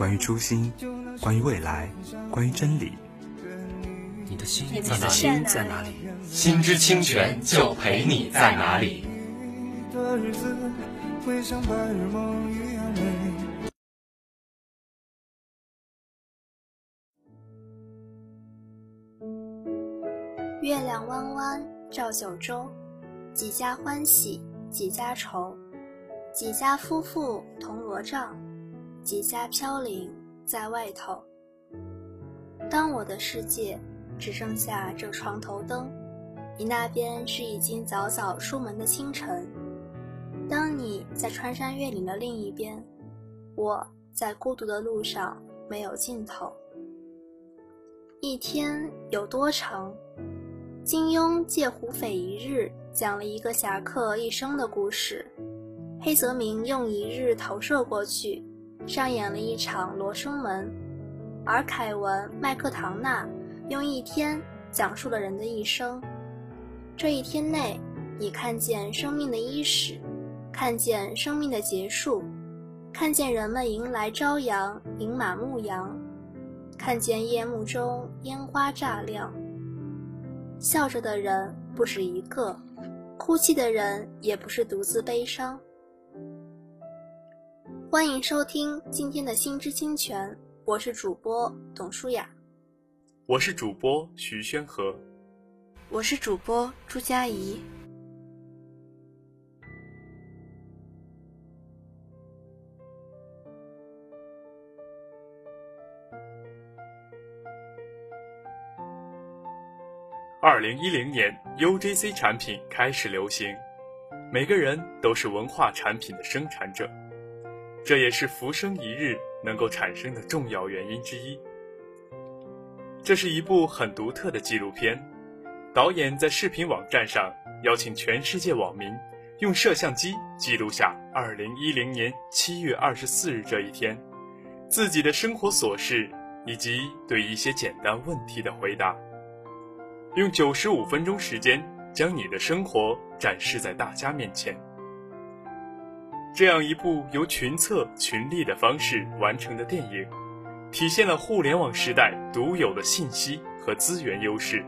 关于初心，关于未来，关于真理。你的心在哪里？心在哪里？心之清泉就陪你在哪里。月亮弯弯照九州，几家欢喜几家愁，几家夫妇同罗帐，几家飘零在外头。当我的世界只剩下这床头灯，你那边是已经早早出门的清晨。当你在穿山越岭的另一边，我在孤独的路上没有尽头。一天有多长？金庸借胡斐一日讲了一个侠客一生的故事，黑泽明用一日投射过去，上演了一场《罗生门》，而凯文麦克唐纳用一天讲述了人的一生。这一天内，你看见生命的伊始，看见生命的结束，看见人们迎来朝阳，迎马牧羊，看见夜幕中烟花炸亮。笑着的人不止一个，哭泣的人也不是独自悲伤。欢迎收听今天的《心之清泉》，我是主播董舒雅，我是主播徐宣和，我是主播朱佳怡。二零一零年，UGC 产品开始流行，每个人都是文化产品的生产者，这也是浮生一日能够产生的重要原因之一。这是一部很独特的纪录片，导演在视频网站上邀请全世界网民用摄像机记录下二零一零年七月二十四日这一天，自己的生活琐事以及对一些简单问题的回答。用九十五分钟时间，将你的生活展示在大家面前。这样一部由群策群力的方式完成的电影，体现了互联网时代独有的信息和资源优势。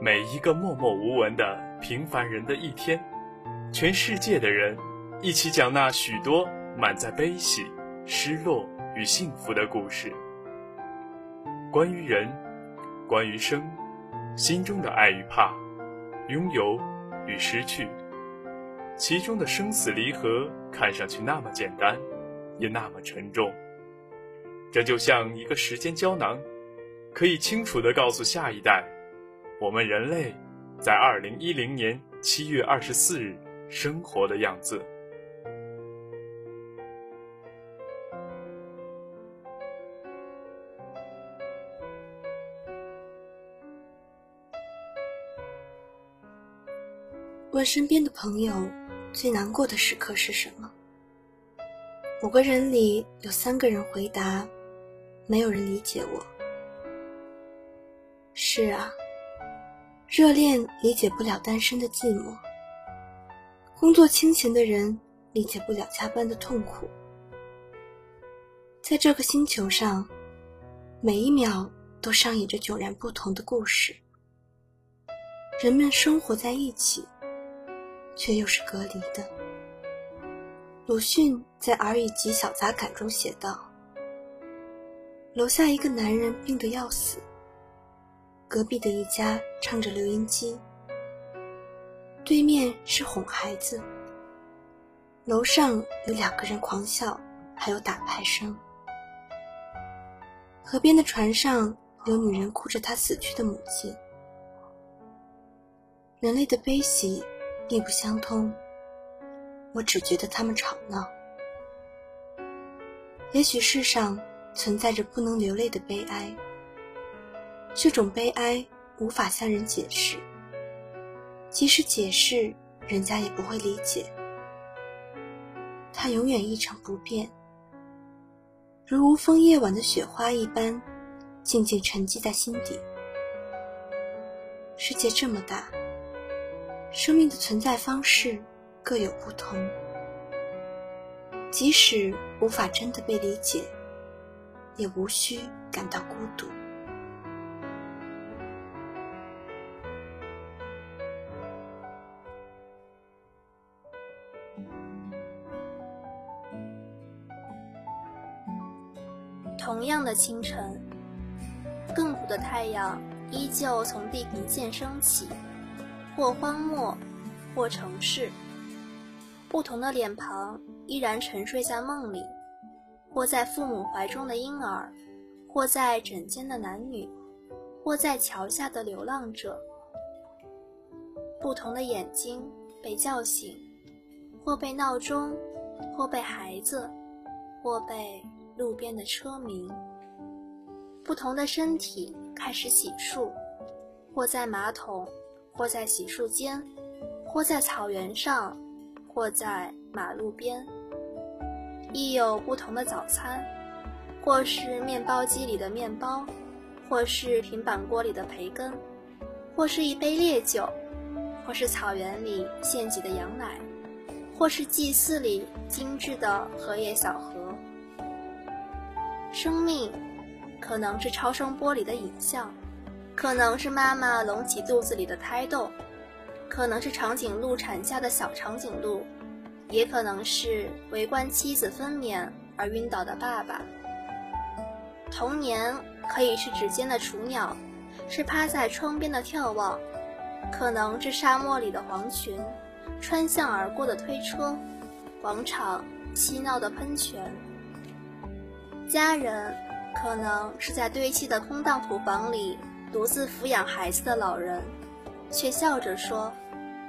每一个默默无闻的平凡人的一天，全世界的人一起讲那许多满载悲喜、失落与幸福的故事。关于人，关于生。心中的爱与怕，拥有与失去，其中的生死离合看上去那么简单，也那么沉重。这就像一个时间胶囊，可以清楚地告诉下一代，我们人类在二零一零年七月二十四日生活的样子。问身边的朋友，最难过的时刻是什么？五个人里有三个人回答，没有人理解我。是啊，热恋理解不了单身的寂寞，工作清闲的人理解不了加班的痛苦。在这个星球上，每一秒都上演着迥然不同的故事。人们生活在一起。却又是隔离的。鲁迅在《尔语集小杂感》中写道：“楼下一个男人病得要死，隔壁的一家唱着留音机，对面是哄孩子，楼上有两个人狂笑，还有打牌声。河边的船上有女人哭着她死去的母亲。人类的悲喜并不相通，我只觉得他们吵闹。也许世上存在着不能流泪的悲哀，这种悲哀无法向人解释，即使解释，人家也不会理解。它永远一成不变，如无风夜晚的雪花一般，静静沉积在心底。世界这么大，生命的存在方式各有不同。即使无法真的被理解，也无需感到孤独。同样的清晨，亘古的太阳依旧从地平线升起，或荒漠，或城市。不同的脸庞依然沉睡在梦里，或在父母怀中的婴儿，或在枕间的男女，或在桥下的流浪者。不同的眼睛被叫醒，或被闹钟，或被孩子，或被路边的车鸣。不同的身体开始洗漱，或在马桶，或在洗漱间，或在草原上。或在马路边，亦有不同的早餐，或是面包机里的面包，或是平板锅里的培根，或是一杯烈酒，或是草原里献祭的羊奶，或是祭祀里精致的荷叶小盒。生命，可能是超声波里的影像，可能是妈妈隆起肚子里的胎动。可能是长颈鹿产下的小长颈鹿，也可能是围观妻子分娩而晕倒的爸爸。童年可以是指尖的雏鸟，是趴在窗边的眺望，可能是沙漠里的黄群，穿巷而过的推车，广场嬉闹的喷泉。家人可能是在堆砌的空荡土房里独自抚养孩子的老人。却笑着说：“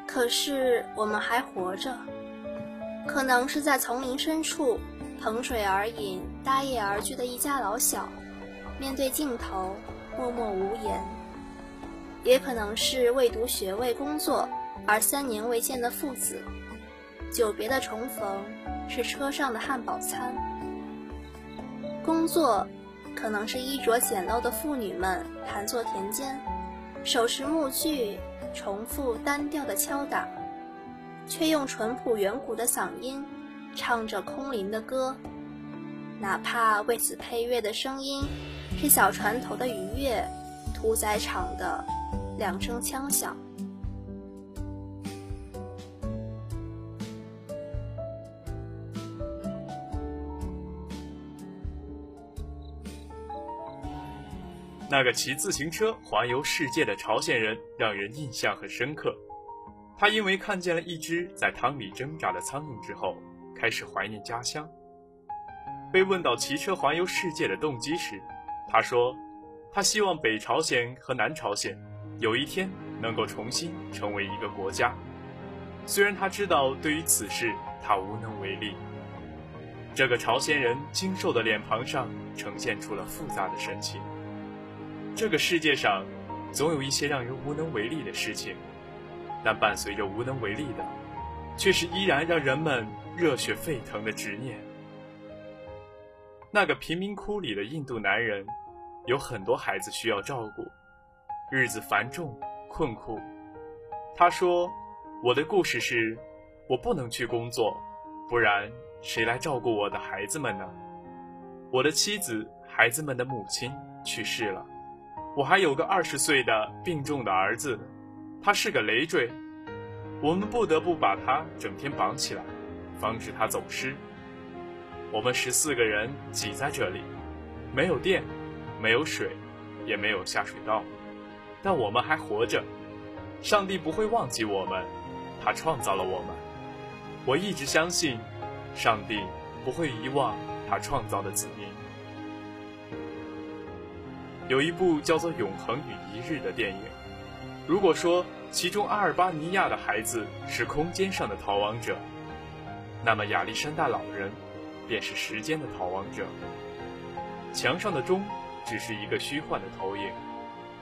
可是我们还活着。”可能是在丛林深处捧水而饮、搭叶而居的一家老小，面对镜头默默无言；也可能是为读学位、工作而三年未见的父子，久别的重逢是车上的汉堡餐。工作可能是衣着简陋的妇女们盘坐田间，手持木锯。重复单调的敲打，却用淳朴远古的嗓音唱着空灵的歌，哪怕为此配乐的声音是小船头的愉悦，屠宰场的两声枪响。那个骑自行车环游世界的朝鲜人让人印象很深刻。他因为看见了一只在汤里挣扎的苍蝇之后，开始怀念家乡。被问到骑车环游世界的动机时，他说：“他希望北朝鲜和南朝鲜有一天能够重新成为一个国家。虽然他知道对于此事他无能为力。”这个朝鲜人精瘦的脸庞上呈现出了复杂的神情。这个世界上，总有一些让人无能为力的事情，但伴随着无能为力的，却是依然让人们热血沸腾的执念。那个贫民窟里的印度男人，有很多孩子需要照顾，日子繁重困苦。他说：“我的故事是，我不能去工作，不然谁来照顾我的孩子们呢？我的妻子、孩子们的母亲去世了。”我还有个二十岁的病重的儿子，他是个累赘，我们不得不把他整天绑起来，防止他走失。我们十四个人挤在这里，没有电，没有水，也没有下水道，但我们还活着。上帝不会忘记我们，他创造了我们。我一直相信，上帝不会遗忘他创造的子民。有一部叫做《永恒与一日》的电影，如果说其中阿尔巴尼亚的孩子是空间上的逃亡者，那么亚历山大老人便是时间的逃亡者。墙上的钟只是一个虚幻的投影，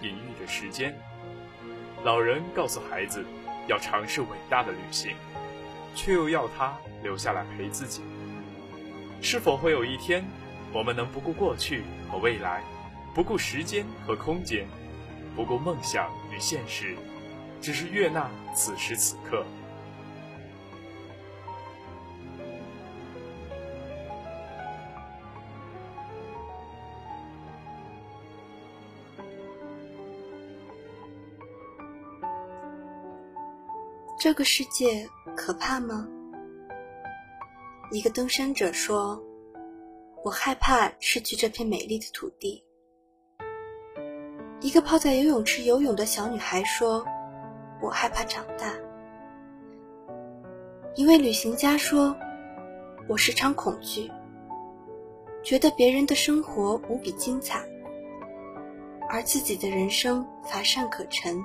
隐喻着时间。老人告诉孩子，要尝试伟大的旅行，却又要他留下来陪自己。是否会有一天，我们能不顾过去和未来，不顾时间和空间，不顾梦想与现实，只是悦纳此时此刻？这个世界可怕吗？一个登山者说：“我害怕失去这片美丽的土地。”一个泡在游泳池游泳的小女孩说：“我害怕长大。”一位旅行家说：“我时常恐惧，觉得别人的生活无比精彩，而自己的人生乏善可陈。”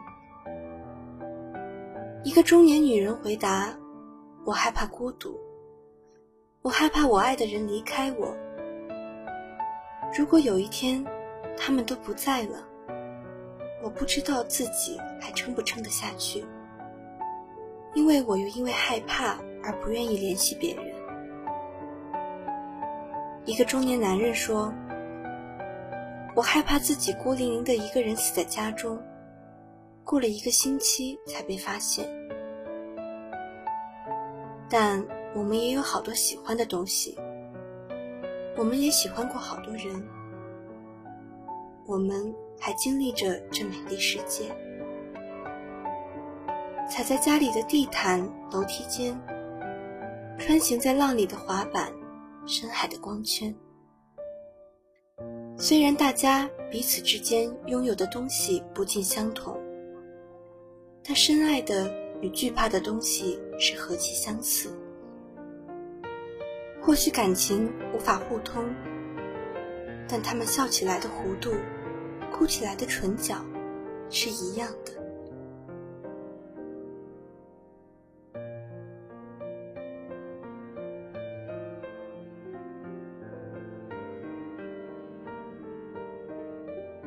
一个中年女人回答：“我害怕孤独，我害怕我爱的人离开我。如果有一天他们都不在了，我不知道自己还撑不撑得下去，因为我又因为害怕而不愿意联系别人。”一个中年男人说：“我害怕自己孤零零的一个人死在家中。”过了一个星期才被发现，但我们也有好多喜欢的东西，我们也喜欢过好多人，我们还经历着这美丽世界，踩在家里的地毯、楼梯间，穿行在浪里的滑板、深海的光圈。虽然大家彼此之间拥有的东西不尽相同。但深爱的与惧怕的东西是何其相似。或许感情无法互通，但他们笑起来的弧度，哭起来的唇角，是一样的。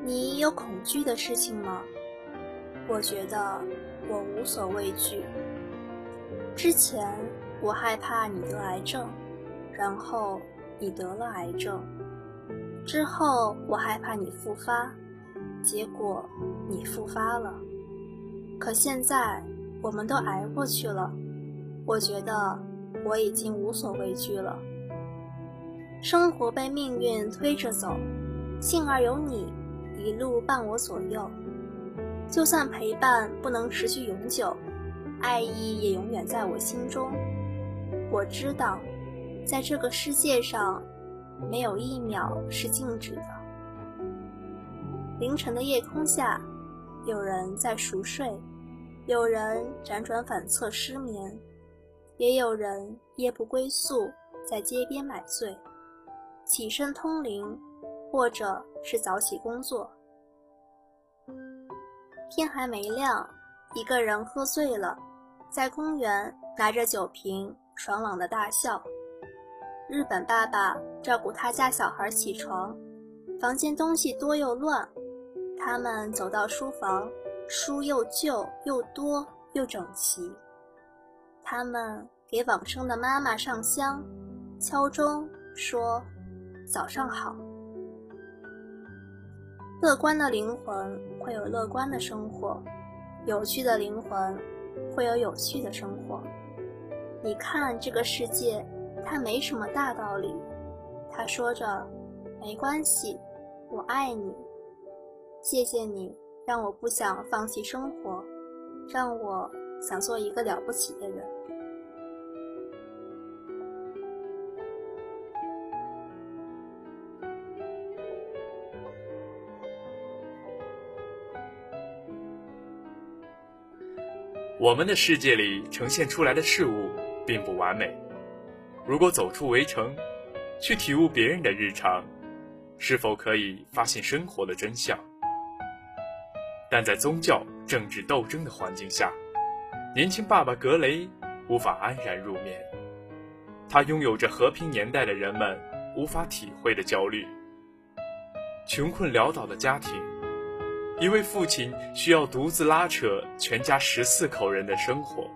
你有恐惧的事情吗？我觉得我无所畏惧。之前我害怕你得癌症，然后你得了癌症，之后我害怕你复发，结果你复发了。可现在我们都挨过去了，我觉得我已经无所畏惧了。生活被命运推着走，幸而有你一路伴我左右。就算陪伴不能持续永久，爱意也永远在我心中。我知道，在这个世界上，没有一秒是静止的。凌晨的夜空下，有人在熟睡，有人辗转反侧失眠，也有人夜不归宿，在街边买醉，起身通灵，或者是早起工作。天还没亮，一个人喝醉了，在公园拿着酒瓶爽朗的大笑。日本爸爸照顾他家小孩起床，房间东西多又乱。他们走到书房，书又旧又多又整齐。他们给往生的妈妈上香，敲钟说：“早上好。”乐观的灵魂会有乐观的生活，有趣的灵魂会有有趣的生活。你看这个世界，它没什么大道理，它说着没关系，我爱你，谢谢你让我不想放弃生活让我想做一个了不起的人。我们的世界里呈现出来的事物并不完美如果走出围城去体悟别人的日常是否可以发现生活的真相？但在宗教、政治斗争的环境下，年轻爸爸格雷无法安然入眠。他拥有着和平年代的人们无法体会的焦虑。穷困潦倒的家庭，一位父亲需要独自拉扯全家十四口人的生活。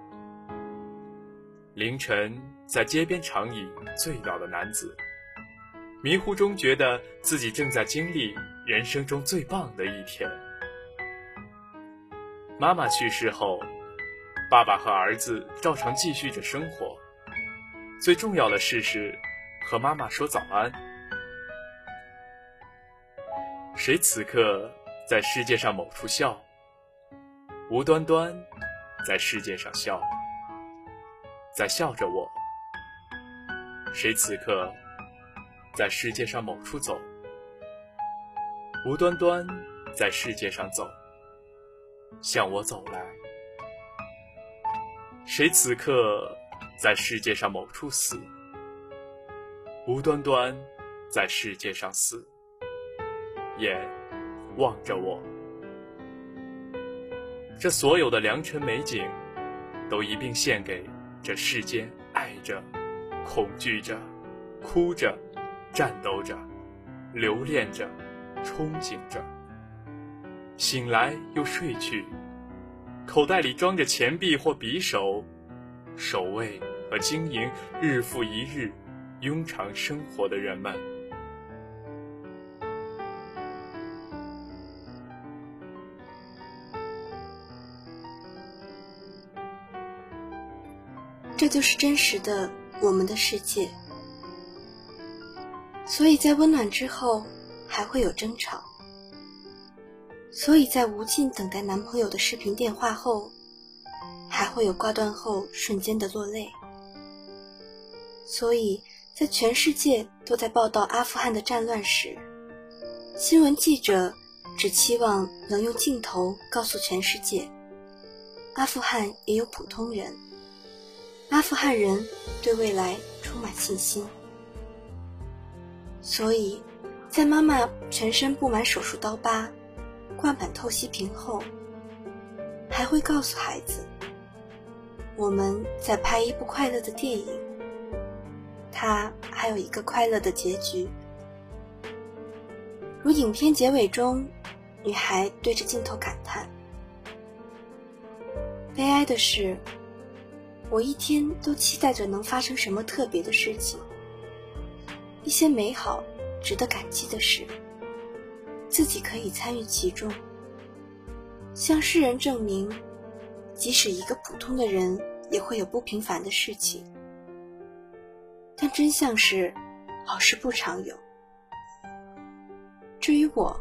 凌晨在街边长椅醉倒的男子，迷糊中觉得自己正在经历人生中最棒的一天。妈妈去世后，爸爸和儿子照常继续着生活。最重要的事是和妈妈说早安。谁此刻在世界上某处笑？无端端在世界上笑，在笑着我。谁此刻在世界上某处走？无端端在世界上走。向我走来，谁此刻在世界上某处死？无端端在世界上死，眼望着我。这所有的良辰美景，都一并献给这世间爱着、恐惧着、哭着、战斗着、留恋着、憧憬着。醒来又睡去，口袋里装着钱币或匕首，守卫和经营日复一日庸常生活的人们。这就是真实的我们的世界。所以在温暖之后，还会有争吵。所以在无尽等待男朋友的视频电话后，还会有挂断后瞬间的落泪。所以在全世界都在报道阿富汗的战乱时，新闻记者只期望能用镜头告诉全世界，阿富汗也有普通人，阿富汗人对未来充满信心。所以，在妈妈全身布满手术刀疤。灌满透析瓶后，还会告诉孩子：“我们在拍一部快乐的电影，它还有一个快乐的结局。”如影片结尾中，女孩对着镜头感叹：“悲哀的是，我一天都期待着能发生什么特别的事情，一些美好、值得感激的事。”自己可以参与其中，向世人证明，即使一个普通的人也会有不平凡的事情。但真相是，好事不常有。至于我，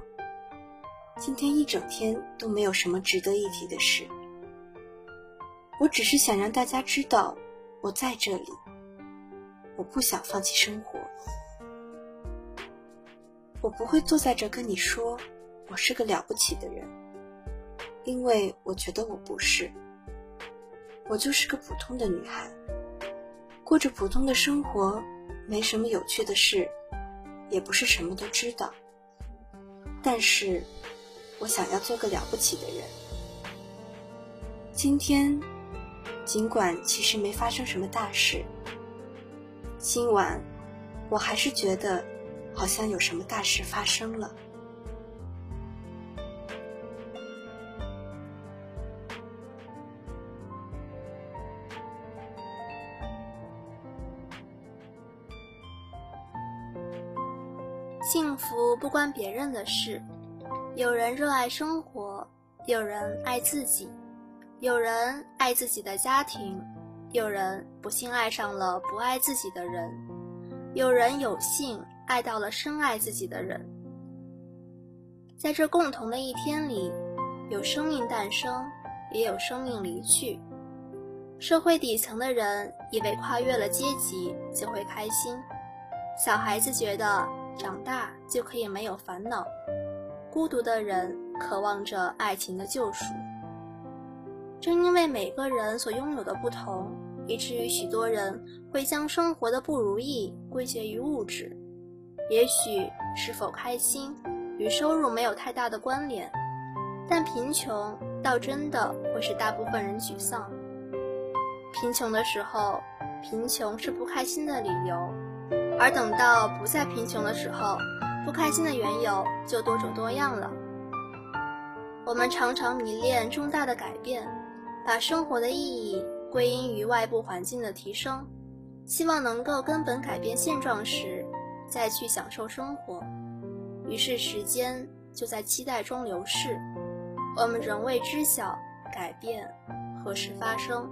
今天一整天都没有什么值得一提的事。我只是想让大家知道，我在这里。我不想放弃生活。我不会坐在这跟你说，我是个了不起的人，因为我觉得我不是。我就是个普通的女孩，过着普通的生活，没什么有趣的事，也不是什么都知道。但是，我想要做个了不起的人。今天，尽管其实没发生什么大事，今晚，我还是觉得。好像有什么大事发生了。幸福不关别人的事，有人热爱生活，有人爱自己，有人爱自己的家庭，有人不幸爱上了不爱自己的人，有人有幸。爱到了深爱自己的人，在这共同的一天里，有生命诞生，也有生命离去。社会底层的人以为跨越了阶级就会开心，小孩子觉得长大就可以没有烦恼，孤独的人渴望着爱情的救赎。正因为每个人所拥有的不同，以至于许多人会将生活的不如意归结于物质。也许是否开心与收入没有太大的关联，但贫穷倒真的会使大部分人沮丧。贫穷的时候，贫穷是不开心的理由，而等到不再贫穷的时候，不开心的缘由就多种多样了。我们常常迷恋重大的改变，把生活的意义归因于外部环境的提升，希望能够根本改变现状时，再去享受生活。于是时间就在期待中流逝，我们仍未知晓改变何时发生。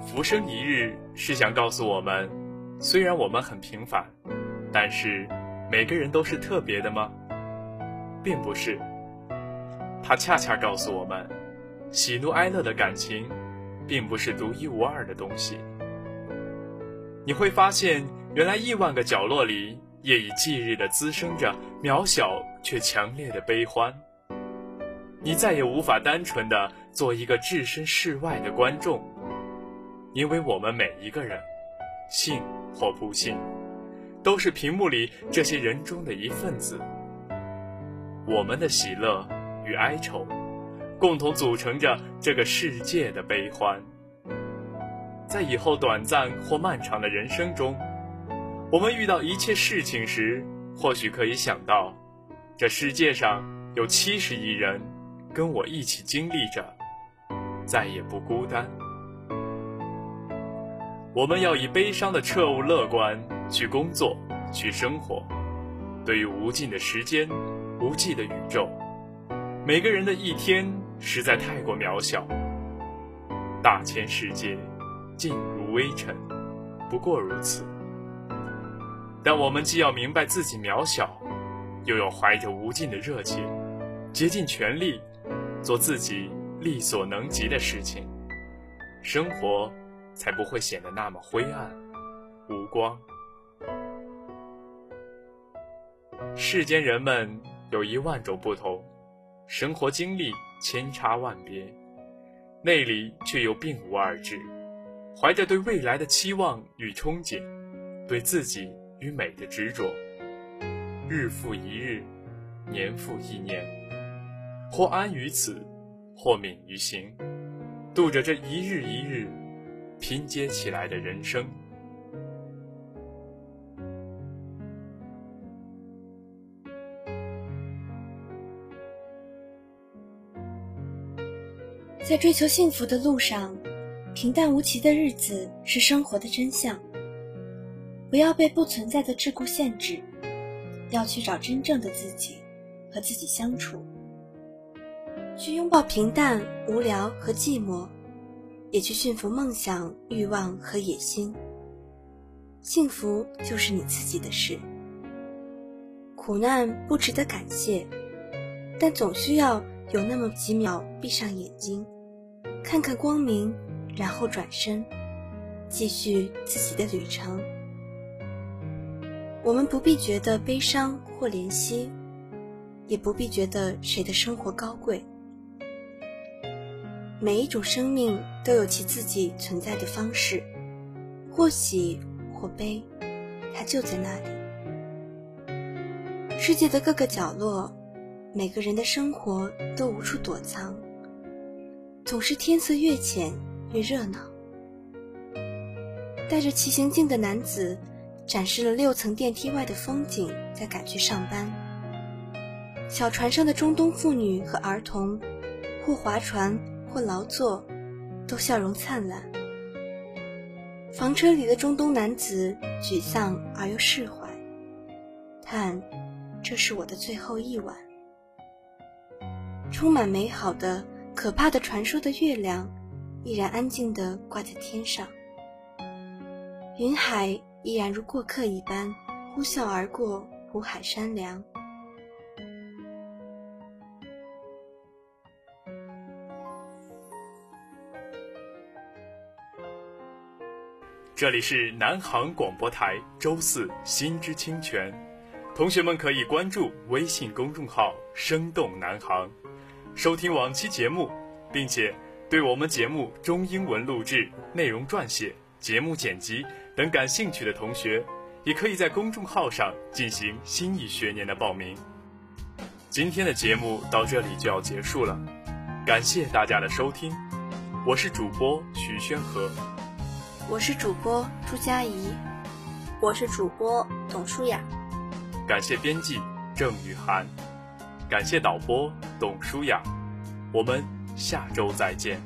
浮生一日是想告诉我们，虽然我们很平凡，但是每个人都是特别的吗？并不是。它恰恰告诉我们，喜怒哀乐的感情，并不是独一无二的东西。你会发现，原来亿万个角落里，夜以继日地滋生着渺小却强烈的悲欢。你再也无法单纯地做一个置身事外的观众。因为我们每一个人，信或不信，都是屏幕里这些人中的一份子。我们的喜乐与哀愁，共同组成着这个世界的悲欢。在以后短暂或漫长的人生中，我们遇到一切事情时，或许可以想到，这世界上有七十亿人跟我一起经历着，再也不孤单。我们要以悲伤的彻悟乐观去工作，去生活。对于无尽的时间、无际的宇宙，每个人的一天实在太过渺小。大千世界，尽如微尘，不过如此。但我们既要明白自己渺小，又要怀着无尽的热情，竭尽全力，做自己力所能及的事情。生活。才不会显得那么灰暗无光。世间人们有一万种不同，生活经历千差万别，内里却又并无二致，怀着对未来的期望与憧憬，对自己与美的执着，日复一日，年复一年，或安于此，或敏于行，度着这一日一日。拼接起来的人生，在追求幸福的路上，平淡无奇的日子是生活的真相。不要被不存在的桎梏限制，要去找真正的自己，和自己相处，去拥抱平淡、无聊和寂寞。也去驯服梦想、欲望和野心。幸福就是你自己的事。苦难不值得感谢，但总需要有那么几秒闭上眼睛，看看光明，然后转身，继续自己的旅程。我们不必觉得悲伤或怜惜，也不必觉得谁的生活高贵。每一种生命都有其自己存在的方式，或喜或悲，它就在那里。世界的各个角落，每个人的生活都无处躲藏。总是天色越浅越热闹。带着骑行镜的男子，展示了六层电梯外的风景，在赶去上班。小船上的中东妇女和儿童，或划船。或劳作，都笑容灿烂。房车里的中东男子沮丧而又释怀，叹：“这是我的最后一晚。”充满美好的、可怕的传说的月亮，依然安静地挂在天上。云海依然如过客一般呼啸而过，湖海山凉。这里是南航广播台，周四心之清泉，同学们可以关注微信公众号“生动南航”，收听往期节目，并且对我们节目中英文录制、内容撰写、节目剪辑等感兴趣的同学，也可以在公众号上进行新一学年的报名。今天的节目到这里就要结束了，感谢大家的收听，我是主播徐轩和。我是主播朱佳怡，我是主播董舒雅。感谢编辑郑雨涵，感谢导播董舒雅。我们下周再见。